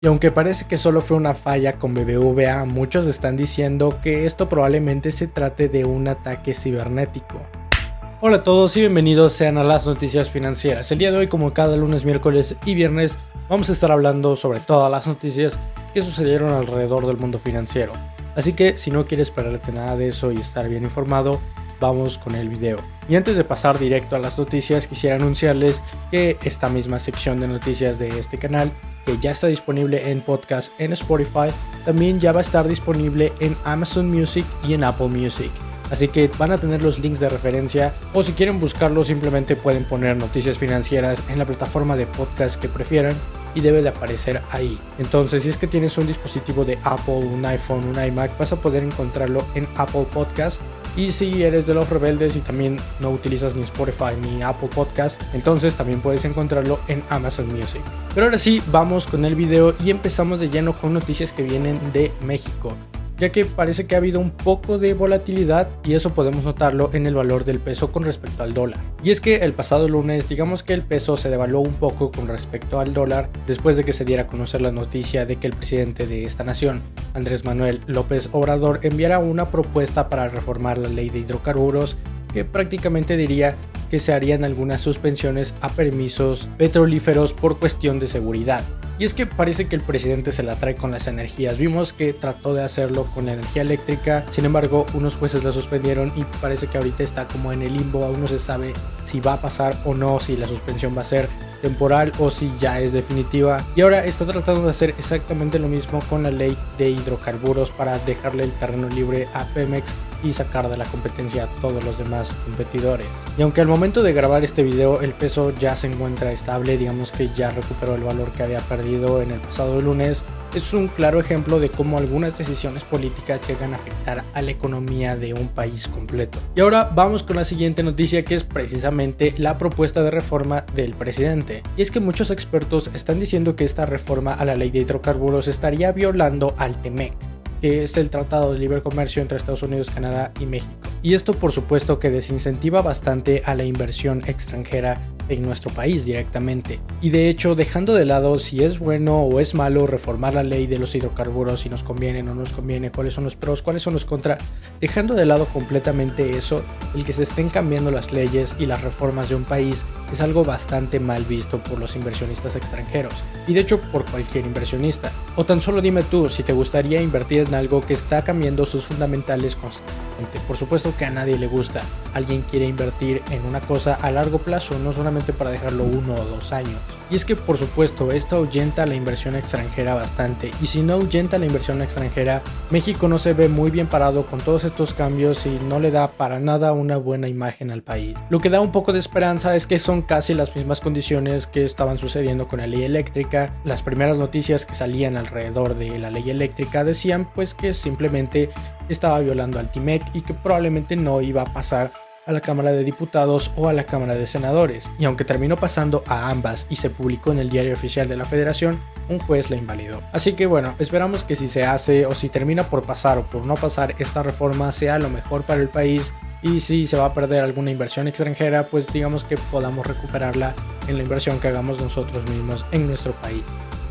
Y aunque parece que solo fue una falla con BBVA, muchos están diciendo que esto probablemente se trate de un ataque cibernético. Hola a todos y bienvenidos sean a las noticias financieras. El día de hoy, como cada lunes, miércoles y viernes, vamos a estar hablando sobre todas las noticias que sucedieron alrededor del mundo financiero. Así que si no quieres perderte nada de eso y estar bien informado, vamos con el video. Y antes de pasar directo a las noticias, quisiera anunciarles que esta misma sección de noticias de este canal, que ya está disponible en podcast en Spotify, también ya va a estar disponible en Amazon Music y en Apple Music. Así que van a tener los links de referencia o si quieren buscarlo simplemente pueden poner noticias financieras en la plataforma de podcast que prefieran y debe de aparecer ahí. Entonces, si es que tienes un dispositivo de Apple, un iPhone, un iMac, vas a poder encontrarlo en Apple Podcast. Y si eres de los rebeldes y también no utilizas ni Spotify ni Apple Podcast, entonces también puedes encontrarlo en Amazon Music. Pero ahora sí, vamos con el video y empezamos de lleno con noticias que vienen de México ya que parece que ha habido un poco de volatilidad y eso podemos notarlo en el valor del peso con respecto al dólar. Y es que el pasado lunes digamos que el peso se devaluó un poco con respecto al dólar después de que se diera a conocer la noticia de que el presidente de esta nación, Andrés Manuel López Obrador, enviara una propuesta para reformar la ley de hidrocarburos que prácticamente diría que se harían algunas suspensiones a permisos petrolíferos por cuestión de seguridad. Y es que parece que el presidente se la trae con las energías. Vimos que trató de hacerlo con la energía eléctrica, sin embargo unos jueces la suspendieron y parece que ahorita está como en el limbo, aún no se sabe si va a pasar o no, si la suspensión va a ser temporal o si ya es definitiva. Y ahora está tratando de hacer exactamente lo mismo con la ley de hidrocarburos para dejarle el terreno libre a Pemex y sacar de la competencia a todos los demás competidores. Y aunque al momento de grabar este video el peso ya se encuentra estable, digamos que ya recuperó el valor que había perdido en el pasado lunes, es un claro ejemplo de cómo algunas decisiones políticas llegan a afectar a la economía de un país completo. Y ahora vamos con la siguiente noticia que es precisamente la propuesta de reforma del presidente. Y es que muchos expertos están diciendo que esta reforma a la ley de hidrocarburos estaría violando al TEMEC que es el Tratado de Libre Comercio entre Estados Unidos, Canadá y México. Y esto por supuesto que desincentiva bastante a la inversión extranjera en nuestro país directamente. Y de hecho, dejando de lado si es bueno o es malo reformar la ley de los hidrocarburos, si nos conviene o no nos conviene, cuáles son los pros, cuáles son los contras, dejando de lado completamente eso, el que se estén cambiando las leyes y las reformas de un país es algo bastante mal visto por los inversionistas extranjeros. Y de hecho por cualquier inversionista. O tan solo dime tú si te gustaría invertir en algo que está cambiando sus fundamentales constantemente. Por supuesto que a nadie le gusta. Alguien quiere invertir en una cosa a largo plazo, no solamente para dejarlo uno o dos años. Y es que por supuesto esto ahuyenta la inversión extranjera bastante y si no ahuyenta la inversión extranjera, México no se ve muy bien parado con todos estos cambios y no le da para nada una buena imagen al país. Lo que da un poco de esperanza es que son casi las mismas condiciones que estaban sucediendo con la ley eléctrica. Las primeras noticias que salían alrededor de la ley eléctrica decían pues que simplemente estaba violando al TIMEC y que probablemente no iba a pasar a la Cámara de Diputados o a la Cámara de Senadores, y aunque terminó pasando a ambas y se publicó en el diario oficial de la Federación, un juez la invalidó. Así que bueno, esperamos que si se hace o si termina por pasar o por no pasar esta reforma sea lo mejor para el país y si se va a perder alguna inversión extranjera, pues digamos que podamos recuperarla en la inversión que hagamos nosotros mismos en nuestro país.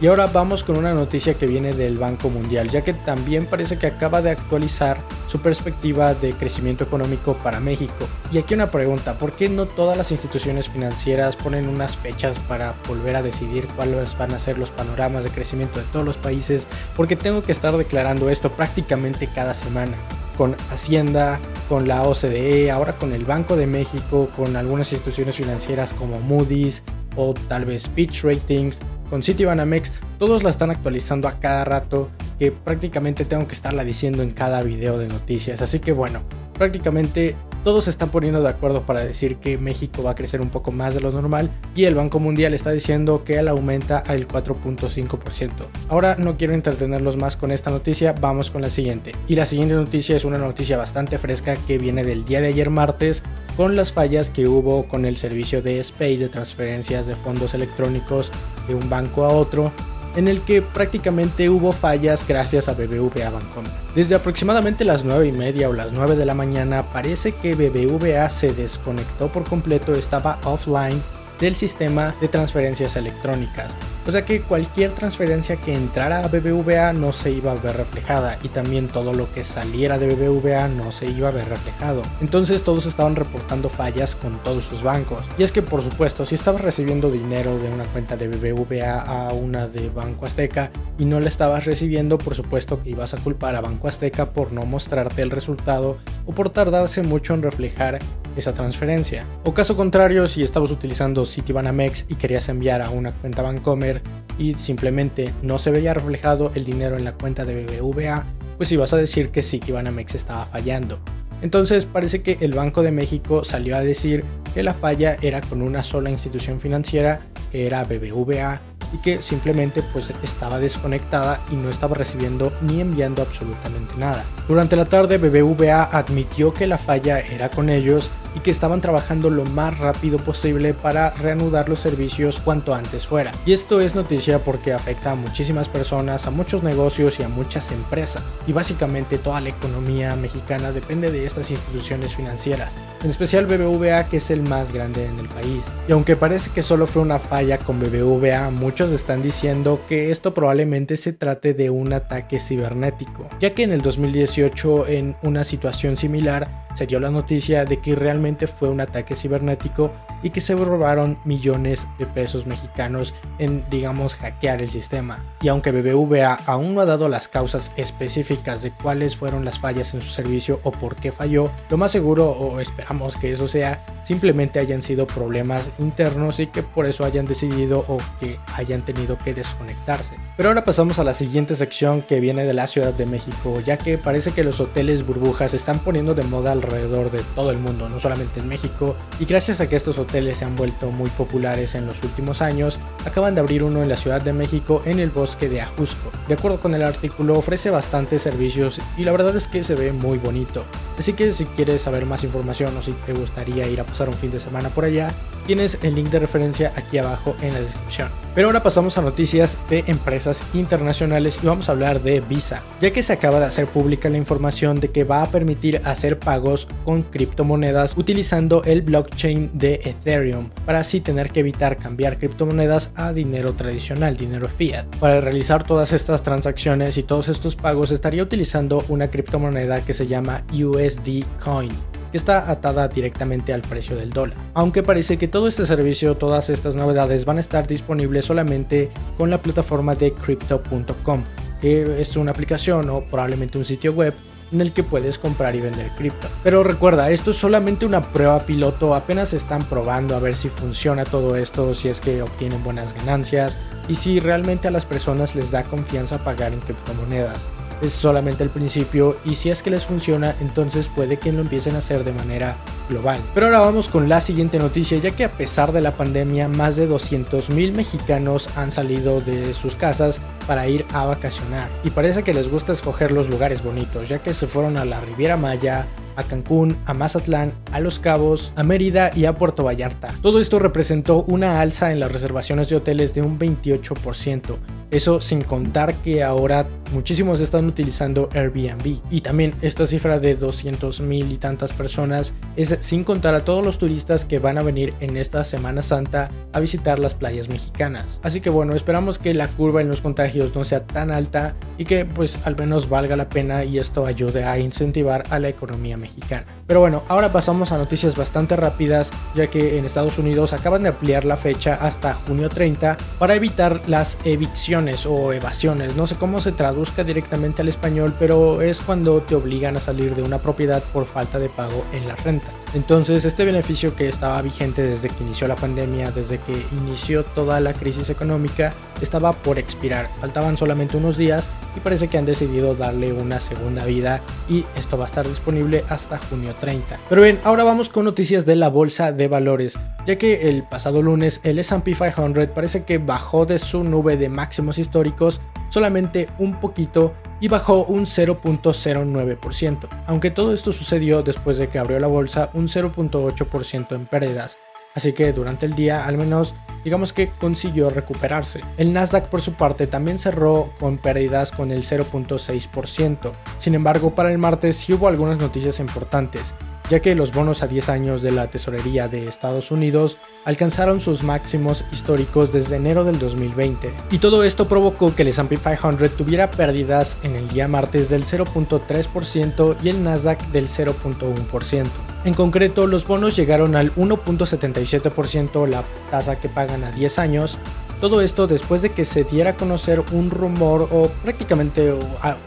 Y ahora vamos con una noticia que viene del Banco Mundial, ya que también parece que acaba de actualizar su perspectiva de crecimiento económico para México. Y aquí una pregunta, ¿por qué no todas las instituciones financieras ponen unas fechas para volver a decidir cuáles van a ser los panoramas de crecimiento de todos los países? Porque tengo que estar declarando esto prácticamente cada semana con Hacienda, con la OCDE, ahora con el Banco de México, con algunas instituciones financieras como Moody's o tal vez Pitch Ratings con Citibanamex, todos la están actualizando a cada rato, que prácticamente tengo que estarla diciendo en cada video de noticias. Así que bueno, prácticamente todos se están poniendo de acuerdo para decir que México va a crecer un poco más de lo normal y el Banco Mundial está diciendo que él aumenta al 4.5%. Ahora no quiero entretenerlos más con esta noticia, vamos con la siguiente. Y la siguiente noticia es una noticia bastante fresca que viene del día de ayer martes con las fallas que hubo con el servicio de SPAY de transferencias de fondos electrónicos de un banco a otro en el que prácticamente hubo fallas gracias a BBVA Bancomer. Desde aproximadamente las 9 y media o las 9 de la mañana parece que BBVA se desconectó por completo, estaba offline del sistema de transferencias electrónicas. O sea que cualquier transferencia que entrara a BBVA no se iba a ver reflejada y también todo lo que saliera de BBVA no se iba a ver reflejado. Entonces todos estaban reportando fallas con todos sus bancos. Y es que por supuesto, si estabas recibiendo dinero de una cuenta de BBVA a una de Banco Azteca y no la estabas recibiendo, por supuesto que ibas a culpar a Banco Azteca por no mostrarte el resultado o por tardarse mucho en reflejar esa transferencia. O caso contrario, si estabas utilizando Citibanamex y querías enviar a una cuenta Bancomer y simplemente no se veía reflejado el dinero en la cuenta de BBVA, pues ibas a decir que Citibanamex estaba fallando. Entonces parece que el Banco de México salió a decir que la falla era con una sola institución financiera, que era BBVA, y que simplemente pues estaba desconectada y no estaba recibiendo ni enviando absolutamente nada. Durante la tarde BBVA admitió que la falla era con ellos y que estaban trabajando lo más rápido posible para reanudar los servicios cuanto antes fuera. Y esto es noticia porque afecta a muchísimas personas, a muchos negocios y a muchas empresas. Y básicamente toda la economía mexicana depende de estas instituciones financieras, en especial BBVA que es el más grande en el país. Y aunque parece que solo fue una falla con BBVA, muchos están diciendo que esto probablemente se trate de un ataque cibernético, ya que en el 2018 en una situación similar se dio la noticia de que realmente fue un ataque cibernético y que se robaron millones de pesos mexicanos en, digamos, hackear el sistema. Y aunque BBVA aún no ha dado las causas específicas de cuáles fueron las fallas en su servicio o por qué falló, lo más seguro, o esperamos que eso sea, simplemente hayan sido problemas internos y que por eso hayan decidido o que hayan tenido que desconectarse. Pero ahora pasamos a la siguiente sección que viene de la Ciudad de México, ya que parece que los hoteles burbujas están poniendo de moda alrededor de todo el mundo, no solamente en México, y gracias a que estos hoteles se han vuelto muy populares en los últimos años, acaban de abrir uno en la Ciudad de México en el bosque de Ajusco. De acuerdo con el artículo, ofrece bastantes servicios y la verdad es que se ve muy bonito. Así que si quieres saber más información o si te gustaría ir a pasar un fin de semana por allá, tienes el link de referencia aquí abajo en la descripción. Pero ahora pasamos a noticias de empresas internacionales y vamos a hablar de Visa, ya que se acaba de hacer pública la información de que va a permitir hacer pagos con criptomonedas utilizando el blockchain de Ethereum, para así tener que evitar cambiar criptomonedas a dinero tradicional, dinero fiat. Para realizar todas estas transacciones y todos estos pagos estaría utilizando una criptomoneda que se llama USD Coin que está atada directamente al precio del dólar. Aunque parece que todo este servicio, todas estas novedades van a estar disponibles solamente con la plataforma de crypto.com, que es una aplicación o probablemente un sitio web en el que puedes comprar y vender cripto. Pero recuerda, esto es solamente una prueba piloto, apenas están probando a ver si funciona todo esto, si es que obtienen buenas ganancias y si realmente a las personas les da confianza pagar en criptomonedas es solamente el principio y si es que les funciona entonces puede que lo empiecen a hacer de manera global. Pero ahora vamos con la siguiente noticia ya que a pesar de la pandemia más de 200 mil mexicanos han salido de sus casas para ir a vacacionar y parece que les gusta escoger los lugares bonitos ya que se fueron a la Riviera Maya, a Cancún, a Mazatlán, a Los Cabos, a Mérida y a Puerto Vallarta. Todo esto representó una alza en las reservaciones de hoteles de un 28%, eso sin contar que ahora muchísimos están utilizando Airbnb. Y también esta cifra de 200 mil y tantas personas es sin contar a todos los turistas que van a venir en esta Semana Santa a visitar las playas mexicanas. Así que bueno, esperamos que la curva en los contagios no sea tan alta y que pues al menos valga la pena y esto ayude a incentivar a la economía mexicana. Pero bueno, ahora pasamos a noticias bastante rápidas ya que en Estados Unidos acaban de ampliar la fecha hasta junio 30 para evitar las evicciones o evasiones, no sé cómo se traduzca directamente al español, pero es cuando te obligan a salir de una propiedad por falta de pago en las rentas. Entonces, este beneficio que estaba vigente desde que inició la pandemia, desde que inició toda la crisis económica, estaba por expirar. Faltaban solamente unos días y parece que han decidido darle una segunda vida y esto va a estar disponible hasta junio 30. Pero bien, ahora vamos con noticias de la bolsa de valores, ya que el pasado lunes el S&P 500 parece que bajó de su nube de históricos solamente un poquito y bajó un 0.09%, aunque todo esto sucedió después de que abrió la bolsa un 0.8% en pérdidas, así que durante el día al menos digamos que consiguió recuperarse. El Nasdaq por su parte también cerró con pérdidas con el 0.6%, sin embargo para el martes sí hubo algunas noticias importantes, ya que los bonos a 10 años de la tesorería de Estados Unidos alcanzaron sus máximos históricos desde enero del 2020. Y todo esto provocó que el S&P 500 tuviera pérdidas en el día martes del 0.3% y el Nasdaq del 0.1%. En concreto, los bonos llegaron al 1.77% la tasa que pagan a 10 años todo esto después de que se diera a conocer un rumor o prácticamente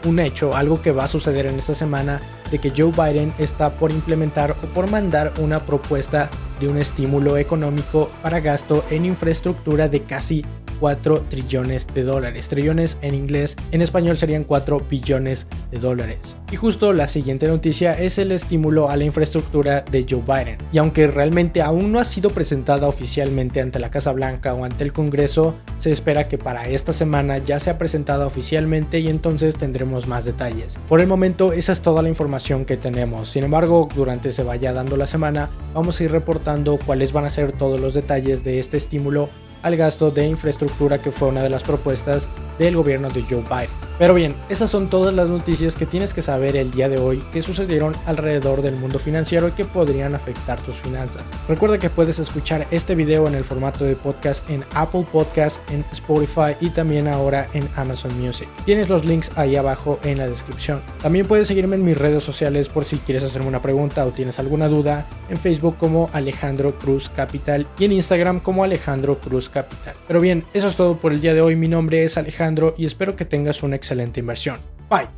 un hecho, algo que va a suceder en esta semana, de que Joe Biden está por implementar o por mandar una propuesta de un estímulo económico para gasto en infraestructura de casi 4 trillones de dólares. Trillones en inglés, en español serían 4 billones de dólares. Y justo la siguiente noticia es el estímulo a la infraestructura de Joe Biden. Y aunque realmente aún no ha sido presentada oficialmente ante la Casa Blanca o ante el Congreso, se espera que para esta semana ya sea presentada oficialmente y entonces tendremos más detalles. Por el momento esa es toda la información que tenemos. Sin embargo, durante se vaya dando la semana, vamos a ir reportando cuáles van a ser todos los detalles de este estímulo al gasto de infraestructura que fue una de las propuestas del gobierno de Joe Biden. Pero bien, esas son todas las noticias que tienes que saber el día de hoy que sucedieron alrededor del mundo financiero y que podrían afectar tus finanzas. Recuerda que puedes escuchar este video en el formato de podcast en Apple Podcast, en Spotify y también ahora en Amazon Music. Tienes los links ahí abajo en la descripción. También puedes seguirme en mis redes sociales por si quieres hacerme una pregunta o tienes alguna duda, en Facebook como Alejandro Cruz Capital y en Instagram como Alejandro Cruz Capital. Pero bien, eso es todo por el día de hoy. Mi nombre es Alejandro y espero que tengas un excelente excelente inversión. Bye.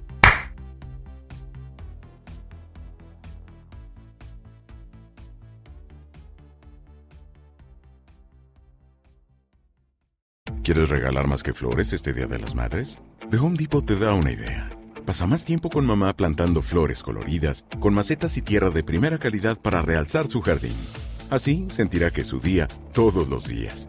¿Quieres regalar más que flores este Día de las Madres? The Home Depot te da una idea. Pasa más tiempo con mamá plantando flores coloridas, con macetas y tierra de primera calidad para realzar su jardín. Así sentirá que es su día todos los días.